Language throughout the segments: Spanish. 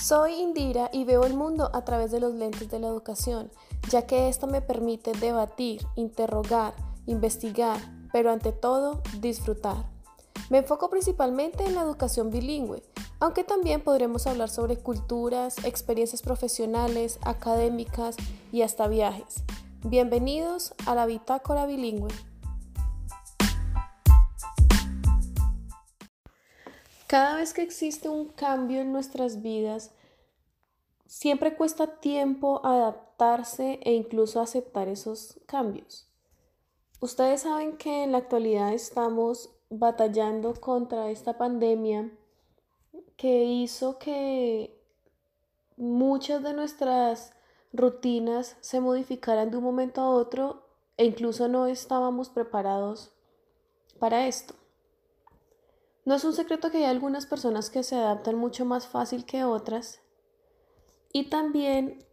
Soy Indira y veo el mundo a través de los lentes de la educación, ya que esto me permite debatir, interrogar, investigar, pero ante todo disfrutar. Me enfoco principalmente en la educación bilingüe, aunque también podremos hablar sobre culturas, experiencias profesionales, académicas y hasta viajes. Bienvenidos a la Bitácora Bilingüe. Cada vez que existe un cambio en nuestras vidas, siempre cuesta tiempo adaptarse e incluso aceptar esos cambios. Ustedes saben que en la actualidad estamos batallando contra esta pandemia que hizo que muchas de nuestras rutinas se modificaran de un momento a otro e incluso no estábamos preparados para esto. No es un secreto que hay algunas personas que se adaptan mucho más fácil que otras. Y también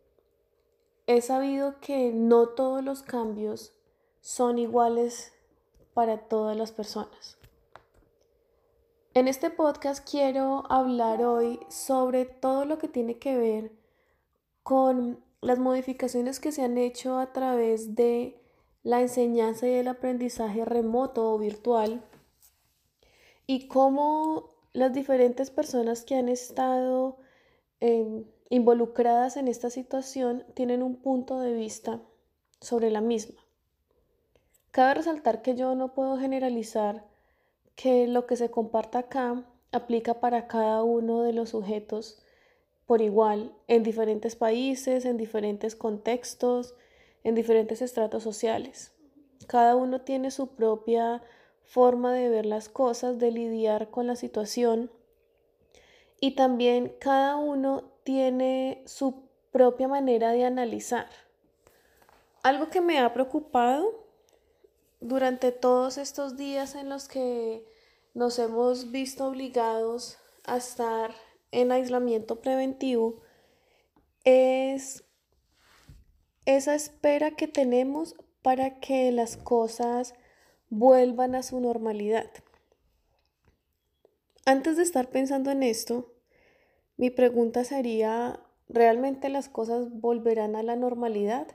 he sabido que no todos los cambios son iguales para todas las personas. En este podcast quiero hablar hoy sobre todo lo que tiene que ver con las modificaciones que se han hecho a través de la enseñanza y el aprendizaje remoto o virtual y cómo las diferentes personas que han estado em, involucradas en esta situación tienen un punto de vista sobre la misma. Cabe resaltar que yo no puedo generalizar que lo que se comparta acá aplica para cada uno de los sujetos por igual en diferentes países, en diferentes contextos, en diferentes estratos sociales. Cada uno tiene su propia forma de ver las cosas, de lidiar con la situación. Y también cada uno tiene su propia manera de analizar. Algo que me ha preocupado durante todos estos días en los que nos hemos visto obligados a estar en aislamiento preventivo es esa espera que tenemos para que las cosas vuelvan a su normalidad. Antes de estar pensando en esto, mi pregunta sería, ¿realmente las cosas volverán a la normalidad?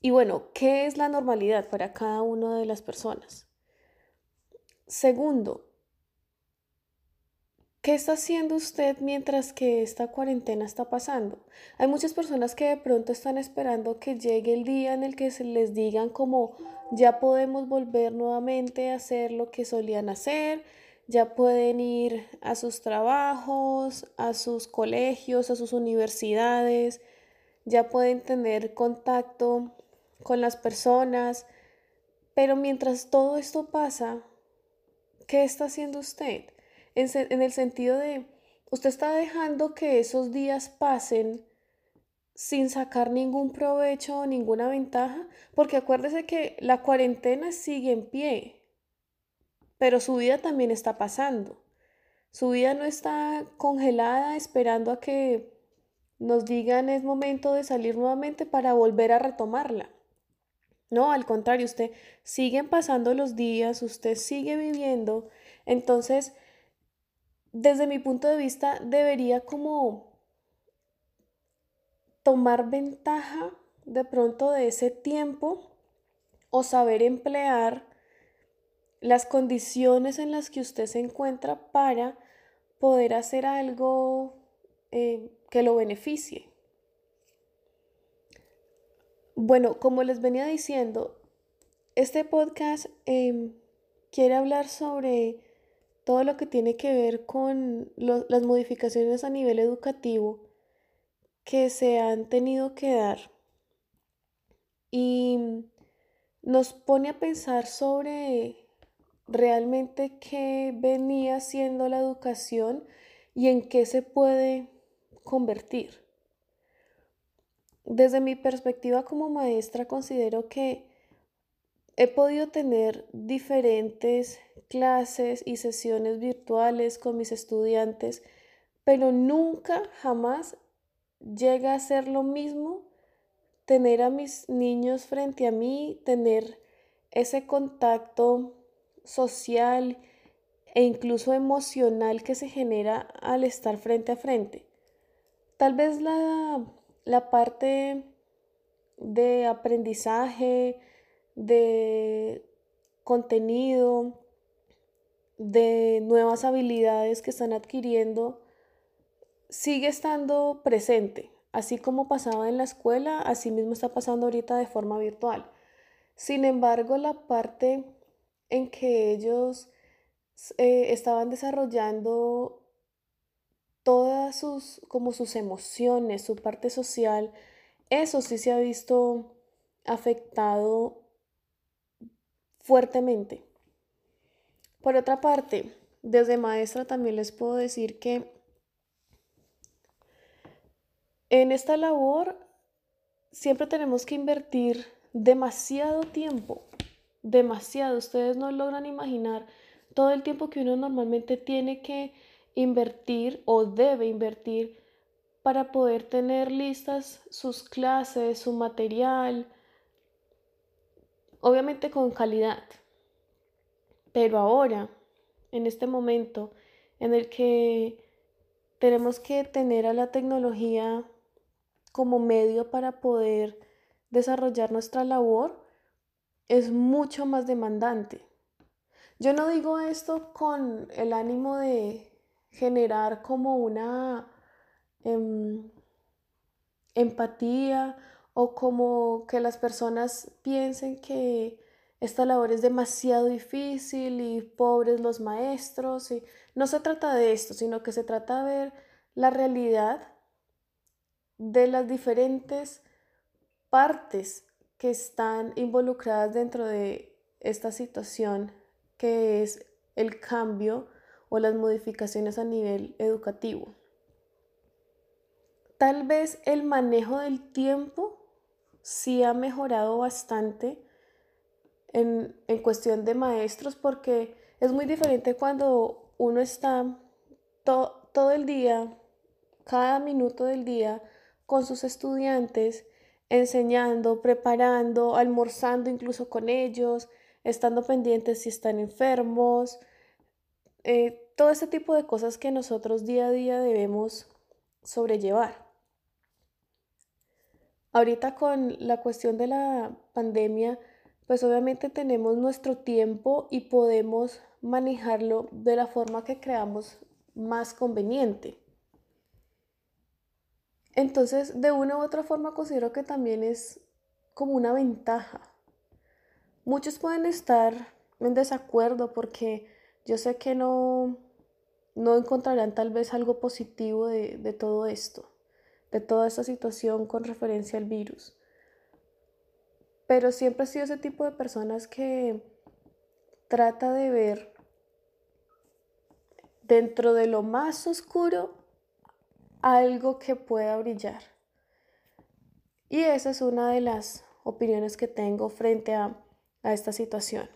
Y bueno, ¿qué es la normalidad para cada una de las personas? Segundo, ¿Qué está haciendo usted mientras que esta cuarentena está pasando? Hay muchas personas que de pronto están esperando que llegue el día en el que se les digan como ya podemos volver nuevamente a hacer lo que solían hacer, ya pueden ir a sus trabajos, a sus colegios, a sus universidades, ya pueden tener contacto con las personas. Pero mientras todo esto pasa, ¿qué está haciendo usted? en, el sentido de, usted está dejando que esos días pasen sin sacar ningún provecho o ninguna ventaja, porque acuérdese que la cuarentena sigue en pie, pero su vida también está pasando. Su vida no está congelada esperando a que nos digan es momento de salir nuevamente para volver a retomarla. No, al contrario, usted siguen pasando los días, usted sigue viviendo, entonces desde mi punto de vista, debería como tomar ventaja de pronto de ese tiempo o saber emplear las condiciones en las que usted se encuentra para poder hacer algo eh, que lo beneficie. Bueno, como les venía diciendo, este podcast em, quiere hablar sobre todo lo que tiene que ver con las modificaciones a nivel educativo que se han tenido que dar y nos pone a pensar sobre realmente qué venía siendo la educación y en qué se puede convertir. Desde mi perspectiva como maestra considero que he podido tener diferentes clases y sesiones virtuales con mis estudiantes, pero nunca, jamás llega a ser lo mismo tener a mis niños frente a mí, tener ese contacto social e incluso emocional que se genera al estar frente a frente. tal vez la, la parte de aprendizaje, de contenido, de nuevas habilidades que están adquiriendo, sigue estando presente. Así como pasaba en la escuela, así mismo está pasando ahorita de forma virtual. Sin embargo, la parte en que ellos eh, estaban desarrollando todas sus, como sus emociones, su parte social, eso sí se ha visto afectado fuertemente. Por otra parte, desde maestra también les puedo decir que en esta labor siempre tenemos que invertir demasiado tiempo, demasiado. Ustedes no logran imaginar todo el tiempo que uno normalmente tiene que invertir o debe invertir para poder tener listas sus clases, su material, obviamente con calidad. Pero ahora, en este momento en el que tenemos que tener a la tecnología como medio para poder desarrollar nuestra labor, es mucho más demandante. Yo no digo esto con el ánimo de generar como una em, empatía o como que las personas piensen que esta labor es demasiado difícil y pobres los maestros. Y no se trata de esto, sino que se trata de ver la realidad de las diferentes partes que están involucradas dentro de esta situación que es el cambio o las modificaciones a nivel educativo. Tal vez el manejo del tiempo sí ha mejorado bastante en, cuestión de maestros porque es muy diferente cuando uno está todo el día, cada minuto del día, con sus estudiantes, enseñando, preparando, almorzando incluso con ellos, estando pendientes si están enfermos, eh, todo ese tipo de cosas que nosotros día a día debemos sobrellevar. Ahorita con la cuestión de la pandemia, pues obviamente tenemos nuestro tiempo y podemos manejarlo de la forma que creamos más conveniente. Entonces, de una u otra forma considero que también es como una ventaja. Muchos pueden estar en desacuerdo porque yo sé que no, no encontrarán tal vez algo positivo de, de todo esto, de toda esta situación con referencia al virus. Pero siempre he sido ese tipo de personas que trata de ver dentro de lo más oscuro algo que pueda brillar. Y esa es una de las opiniones que tengo frente a, esta situación.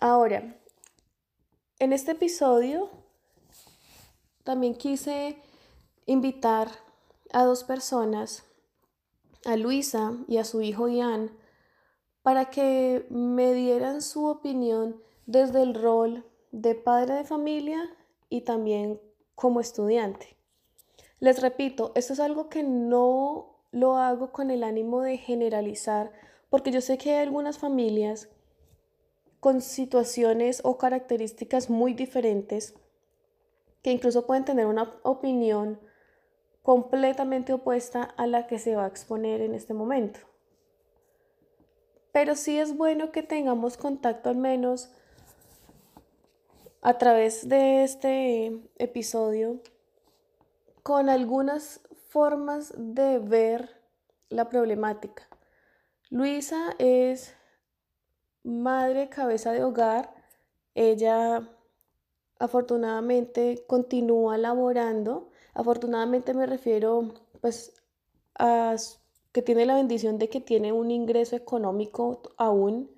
Ahora, en este episodio también quise invitar a dos personas, a Luisa y a su hijo Ian, para que me dieran su opinión desde el rol de padre de familia y también como estudiante. Les repito, esto es algo que no lo hago con el ánimo de generalizar, porque yo sé que hay algunas familias con situaciones o características muy diferentes que incluso pueden tener una opinión completamente opuesta a la que se va a exponer en este momento. Pero sí es bueno que tengamos contacto al menos a través de este episodio con algunas formas de ver la problemática. Luisa es madre cabeza de hogar. Ella afortunadamente continúa laborando. Afortunadamente me refiero pues a que tiene la bendición de que tiene un ingreso económico aún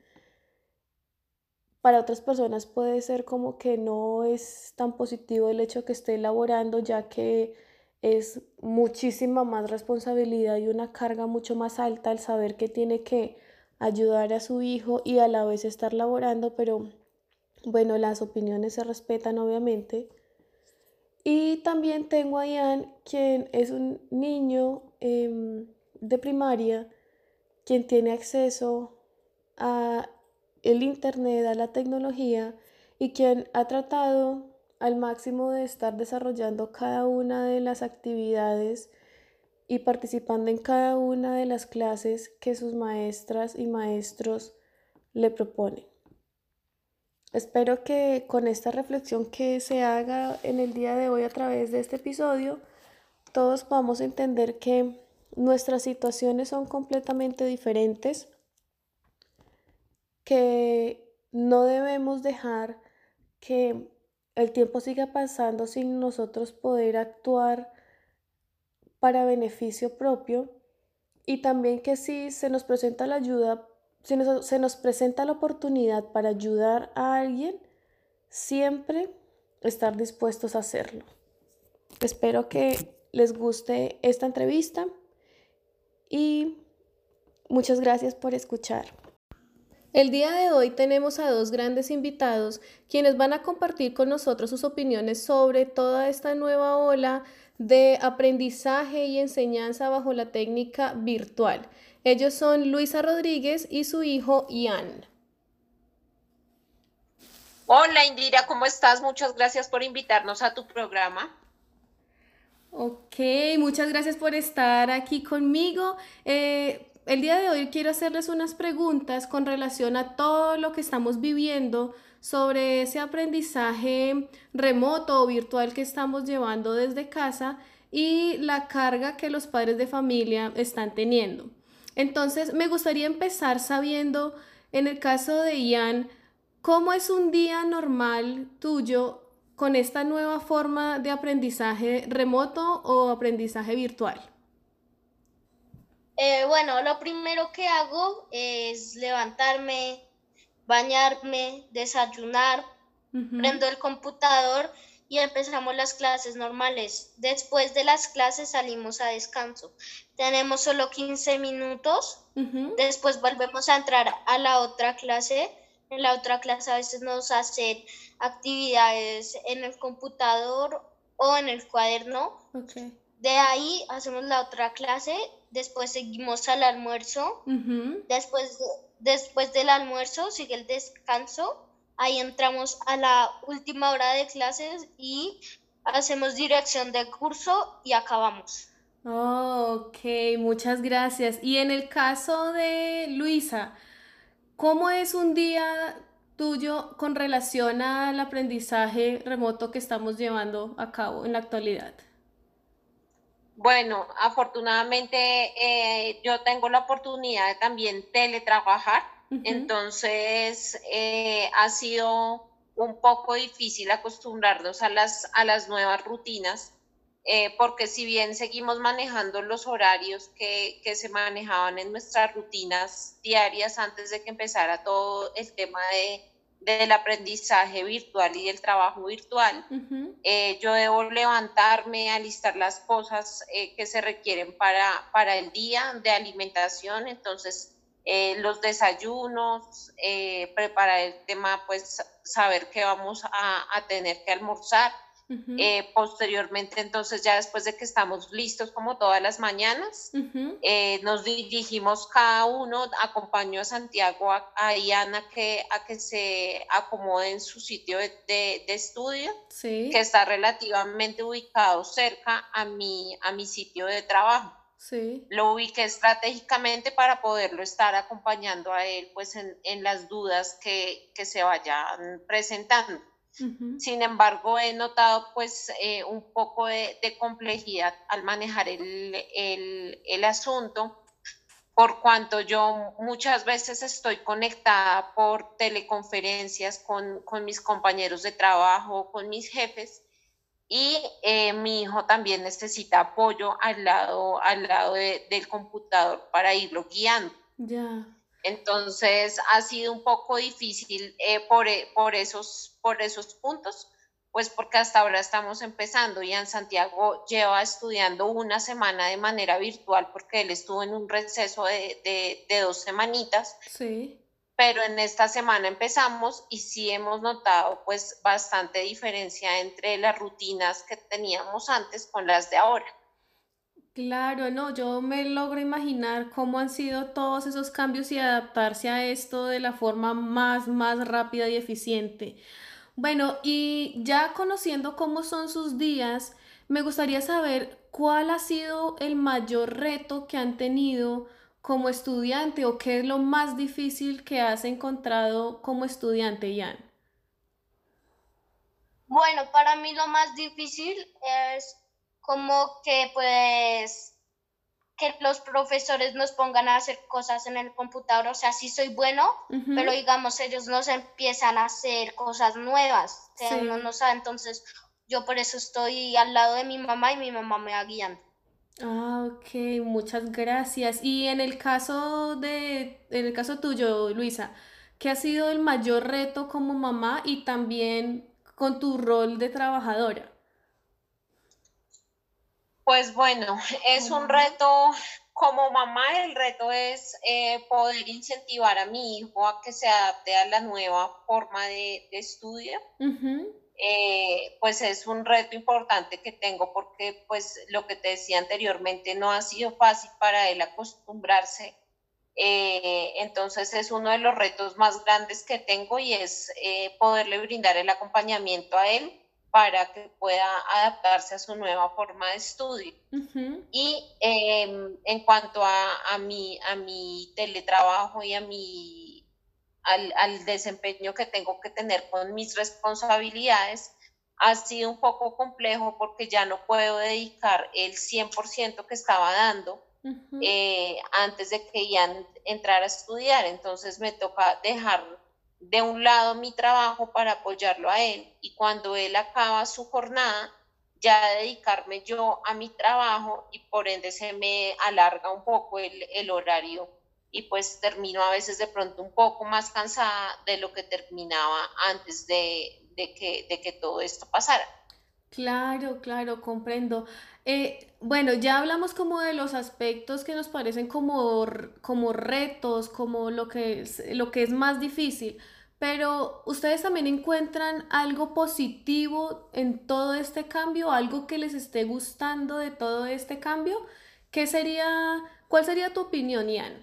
para otras personas puede ser como que no es tan positivo el hecho que esté elaborando, ya que es muchísima más responsabilidad y una carga mucho más alta el saber que tiene que ayudar a su hijo y a la vez estar laborando, pero bueno, las opiniones se respetan obviamente. Y también tengo a Ian, quien es un niño em, de primaria, quien tiene acceso a el internet, a la tecnología y quien ha tratado al máximo de estar desarrollando cada una de las actividades y participando en cada una de las clases que sus maestras y maestros le proponen. Espero que con esta reflexión que se haga en el día de hoy a través de este episodio, todos podamos entender que nuestras situaciones son completamente diferentes, que no debemos dejar que el tiempo siga pasando sin nosotros poder actuar para beneficio propio y también que si se nos presenta la ayuda, si se nos presenta la oportunidad para ayudar a alguien, siempre estar dispuestos a hacerlo. Espero que les guste esta entrevista y muchas gracias por escuchar. El día de hoy tenemos a dos grandes invitados quienes van a compartir con nosotros sus opiniones sobre toda esta nueva ola de aprendizaje y enseñanza bajo la técnica virtual. Ellos son Luisa Rodríguez y su hijo Ian. Hola Indira, ¿cómo estás? Muchas gracias por invitarnos a tu programa. Ok, muchas gracias por estar aquí conmigo. Eh, el día de hoy quiero hacerles unas preguntas con relación a todo lo que estamos viviendo sobre ese aprendizaje remoto o virtual que estamos llevando desde casa y la carga que los padres de familia están teniendo. Entonces, me gustaría empezar sabiendo, en el caso de Ian, ¿cómo es un día normal tuyo con esta nueva forma de aprendizaje remoto o aprendizaje virtual? Eh, bueno, lo primero que hago es levantarme, bañarme, desayunar, prendo el computador y empezamos las clases normales. Después de las clases salimos a descanso. Tenemos solo 15 minutos. Después volvemos a entrar a la otra clase en la otra clase a veces nos hacen actividades en el computador o en el cuaderno. De ahí hacemos la otra clase, después seguimos al almuerzo, después, después del almuerzo sigue el descanso, ahí entramos a la última hora de clases y hacemos dirección de curso y acabamos. Oh, ok, muchas gracias. Y en el caso de Luisa, ¿Cómo es un día tuyo con relación al aprendizaje remoto que estamos llevando a cabo en la actualidad? Bueno, afortunadamente eh, yo tengo la oportunidad de también teletrabajar, entonces eh, ha sido un poco difícil acostumbrarnos a las, a las nuevas rutinas eh, porque si bien seguimos manejando los horarios que, que, se manejaban en nuestras rutinas diarias antes de que empezara todo el tema de, del aprendizaje virtual y del trabajo virtual, eh, yo debo levantarme, alistar las cosas eh, que se requieren para, para el día de alimentación, entonces los desayunos, preparar el tema, pues saber que vamos a, a tener que almorzar eh, posteriormente, entonces, ya después de que estamos listos como todas las mañanas, eh, nos dirigimos cada uno, acompañó a Santiago, a, a Iana que, a que se acomode en su sitio de, estudio, que está relativamente ubicado cerca a mi, a mi sitio de trabajo. Lo ubiqué estratégicamente para poderlo estar acompañando a él pues en, en las dudas que, que se vayan presentando. Sin embargo, he notado pues eh, un poco de, complejidad al manejar el, asunto, por cuanto yo muchas veces estoy conectada por teleconferencias con, mis compañeros de trabajo, con mis jefes, y eh, mi hijo también necesita apoyo al lado, al lado del computador para irlo guiando. Ya. Entonces ha sido un poco difícil eh, por, eh, por, esos, por esos puntos, pues porque hasta ahora estamos empezando y en Santiago lleva estudiando una semana de manera virtual porque él estuvo en un receso de, de, dos semanitas. Sí. pero en esta semana empezamos y sí hemos notado pues bastante diferencia entre las rutinas que teníamos antes con las de ahora. Claro, no, yo me logro imaginar cómo han sido todos esos cambios y adaptarse a esto de la forma más, más rápida y eficiente. Bueno, y ya conociendo cómo son sus días, me gustaría saber cuál ha sido el mayor reto que han tenido como estudiante o qué es lo más difícil que has encontrado como estudiante, Jan. Bueno, para mí lo más difícil es como que pues que los profesores nos pongan a hacer cosas en el computador, o sea, sí soy bueno, pero digamos ellos nos empiezan a hacer cosas nuevas que uno no sabe, entonces yo por eso estoy al lado de mi mamá y mi mamá me va guiando. Ah, ok, muchas gracias. Y en el caso de, en el caso tuyo, Luisa, ¿qué ha sido el mayor reto como mamá y también con tu rol de trabajadora? Pues bueno, es un reto, como mamá el reto es eh, poder incentivar a mi hijo a que se adapte a la nueva forma de, estudio. Eh, pues es un reto importante que tengo porque pues lo que te decía anteriormente no ha sido fácil para él acostumbrarse. Eh, entonces es uno de los retos más grandes que tengo y es poderle brindar el acompañamiento a él para que pueda adaptarse a su nueva forma de estudio. Y em, en cuanto a, mi, a mi teletrabajo y a mi, al, al, desempeño que tengo que tener con mis responsabilidades, ha sido un poco complejo porque ya no puedo dedicar el 100% que estaba dando eh, antes de que ya entrara a estudiar. Entonces me toca dejar de un lado mi trabajo para apoyarlo a él y cuando él acaba su jornada, ya dedicarme yo a mi trabajo y por ende se me alarga un poco el, horario y pues termino a veces de pronto un poco más cansada de lo que terminaba antes de, que, de que todo esto pasara. Claro, claro, comprendo. Eh, bueno, ya hablamos como de los aspectos que nos parecen como, como retos, como lo que es, lo que es más difícil, pero ¿ustedes también encuentran algo positivo en todo este cambio? ¿Algo que les esté gustando de todo este cambio? ¿Qué sería, cuál sería tu opinión, Ian?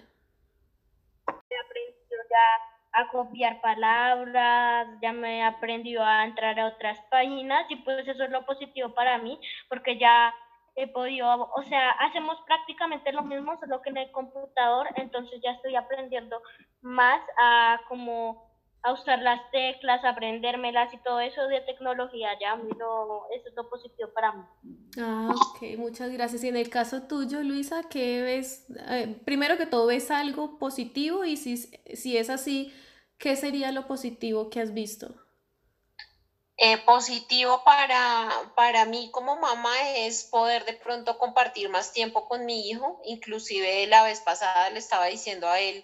A copiar palabras, ya me he aprendido a entrar a otras páginas y pues eso es lo positivo para mí porque ya he podido, o sea, hacemos prácticamente lo mismo, solo que en el computador, entonces ya estoy aprendiendo más a como a usar las teclas, aprendérmelas y todo eso de tecnología, ya lo, eso es lo positivo para mí. Ah, ok, muchas gracias. Y en el caso tuyo, Luisa, ¿qué ves? Eh, primero que todo, ¿ves algo positivo? Y si, si es así, ¿qué sería lo positivo que has visto? Eh, positivo para, para mí como mamá es poder de pronto compartir más tiempo con mi hijo. Inclusive la vez pasada le estaba diciendo a él,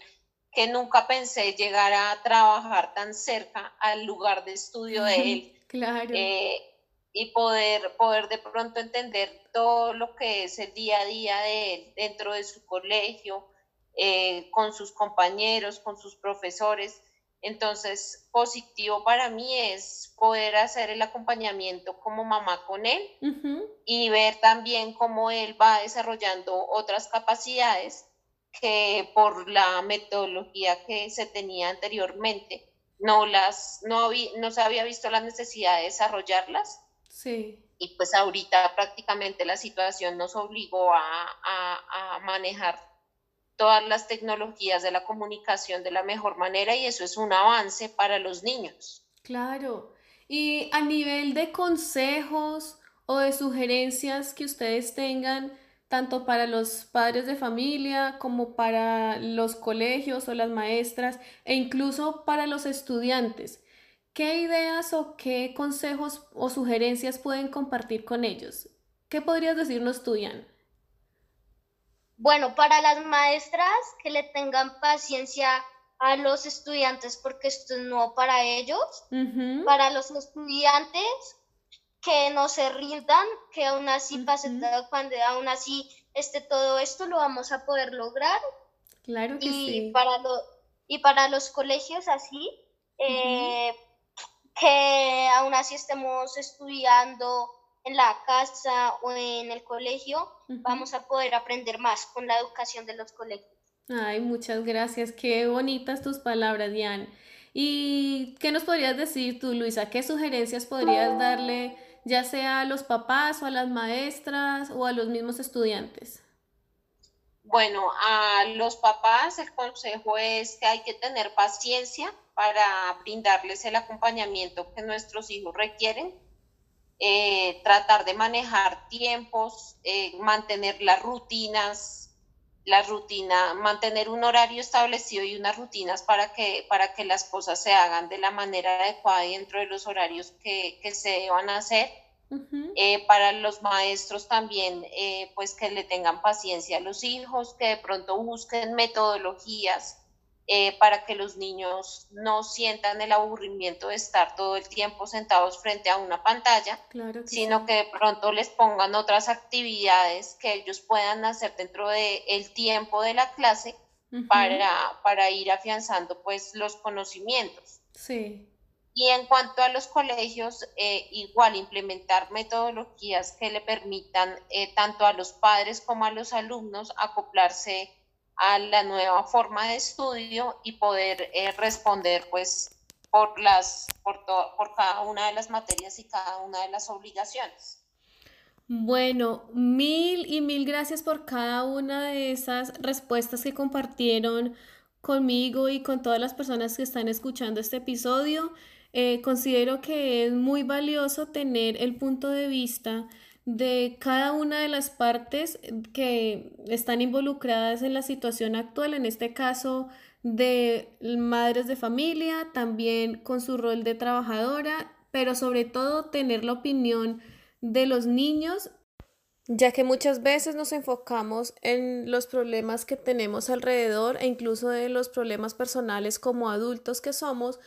que nunca pensé llegar a trabajar tan cerca al lugar de estudio de él. Claro. Eh, y poder, poder de pronto entender todo lo que es el día a día de él dentro de su colegio, eh, con sus compañeros, con sus profesores. Entonces, positivo para mí es poder hacer el acompañamiento como mamá con él y ver también cómo él va desarrollando otras capacidades que por la metodología que se tenía anteriormente no las no, no se había visto la necesidad de desarrollarlas. Sí. Y pues ahorita prácticamente la situación nos obligó a, a, manejar todas las tecnologías de la comunicación de la mejor manera y eso es un avance para los niños. Claro. Y a nivel de consejos o de sugerencias que ustedes tengan, tanto para los padres de familia como para los colegios o las maestras e incluso para los estudiantes. ¿Qué ideas o qué consejos o sugerencias pueden compartir con ellos? ¿Qué podrías decirnos tú, Ian? Bueno, para las maestras que le tengan paciencia a los estudiantes porque esto es nuevo para ellos. Para los estudiantes que no se rindan, que aún así pase todo, cuando aún así esté todo esto, lo vamos a poder lograr. Claro que y Para lo, Y para los colegios así, eh, que aún así estemos estudiando en la casa o en el colegio, vamos a poder aprender más con la educación de los colegios. Ay, muchas gracias. Qué bonitas tus palabras, Diane. ¿Y qué nos podrías decir tú, Luisa? ¿Qué sugerencias podrías darle ya sea a los papás o a las maestras o a los mismos estudiantes? Bueno, a los papás el consejo es que hay que tener paciencia para brindarles el acompañamiento que nuestros hijos requieren, eh, tratar de manejar tiempos, eh, mantener las rutinas, la rutina, mantener un horario establecido y unas rutinas para que, para que las cosas se hagan de la manera adecuada y dentro de los horarios que, que se deban hacer eh, para los maestros también, eh, pues que le tengan paciencia a los hijos, que de pronto busquen metodologías eh, para que los niños no sientan el aburrimiento de estar todo el tiempo sentados frente a una pantalla, sino que de pronto les pongan otras actividades que ellos puedan hacer dentro del el tiempo de la clase para, para ir afianzando pues los conocimientos. Sí. Y en cuanto a los colegios, eh, igual implementar metodologías que le permitan eh, tanto a los padres como a los alumnos acoplarse a la nueva forma de estudio y poder eh, responder pues por, las, por, por cada una de las materias y cada una de las obligaciones. Bueno, mil y mil gracias por cada una de esas respuestas que compartieron conmigo y con todas las personas que están escuchando este episodio. Eh, considero que es muy valioso tener el punto de vista de cada una de las partes que están involucradas en la situación actual, en este caso de madres de familia, también con su rol de trabajadora, pero sobre todo tener la opinión de los niños, ya que muchas veces nos enfocamos en los problemas que tenemos alrededor e incluso en los problemas personales como adultos que somos,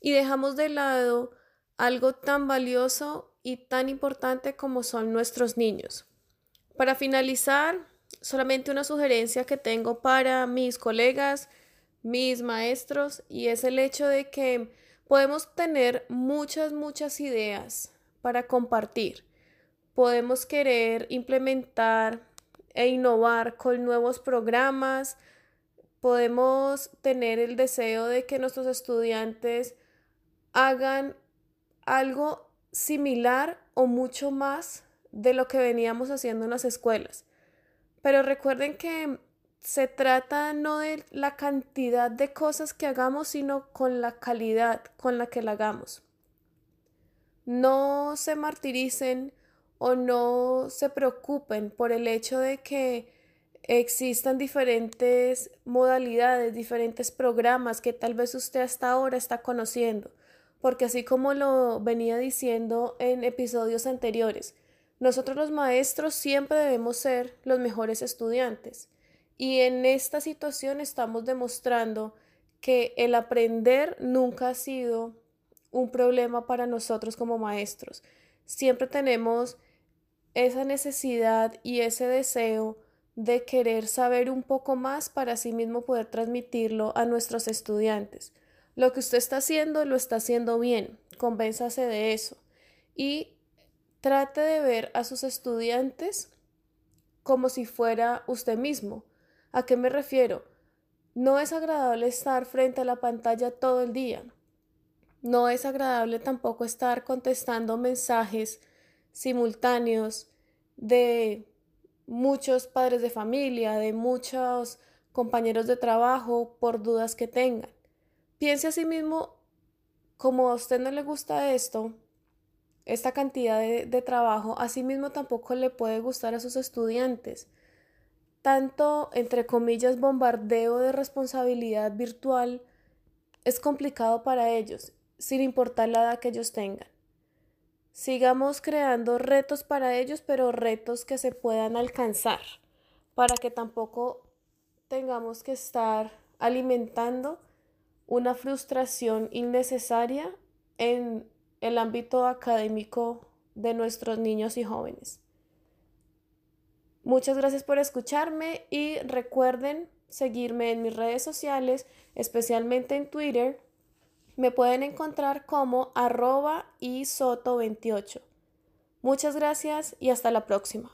y dejamos de lado algo tan valioso y tan importante como son nuestros niños. Para finalizar, solamente una sugerencia que tengo para mis colegas, mis maestros, y es el hecho de que podemos tener muchas, muchas ideas para compartir. Podemos querer implementar e innovar con nuevos programas. Podemos tener el deseo de que nuestros estudiantes hagan algo similar o mucho más de lo que veníamos haciendo en las escuelas. Pero recuerden que se trata no de la cantidad de cosas que hagamos, sino con la calidad con la que la hagamos. No se martiricen o no se preocupen por el hecho de que existan diferentes modalidades, diferentes programas que tal vez usted hasta ahora está conociendo porque así como lo venía diciendo en episodios anteriores, nosotros los maestros siempre debemos ser los mejores estudiantes. Y en esta situación estamos demostrando que el aprender nunca ha sido un problema para nosotros como maestros. Siempre tenemos esa necesidad y ese deseo de querer saber un poco más para así mismo poder transmitirlo a nuestros estudiantes. Lo que usted está haciendo lo está haciendo bien, convénzase de eso y trate de ver a sus estudiantes como si fuera usted mismo. ¿A qué me refiero? No es agradable estar frente a la pantalla todo el día. No es agradable tampoco estar contestando mensajes simultáneos de muchos padres de familia, de muchos compañeros de trabajo por dudas que tengan. Piense a sí mismo, como a usted no le gusta esto, esta cantidad de, trabajo, a sí mismo tampoco le puede gustar a sus estudiantes. Tanto, entre comillas, bombardeo de responsabilidad virtual es complicado para ellos, sin importar la edad que ellos tengan. Sigamos creando retos para ellos, pero retos que se puedan alcanzar, para que tampoco tengamos que estar alimentando una frustración innecesaria en el ámbito académico de nuestros niños y jóvenes. Muchas gracias por escucharme y recuerden seguirme en mis redes sociales, especialmente en Twitter. Me pueden encontrar como arroba y soto 28. Muchas gracias y hasta la próxima.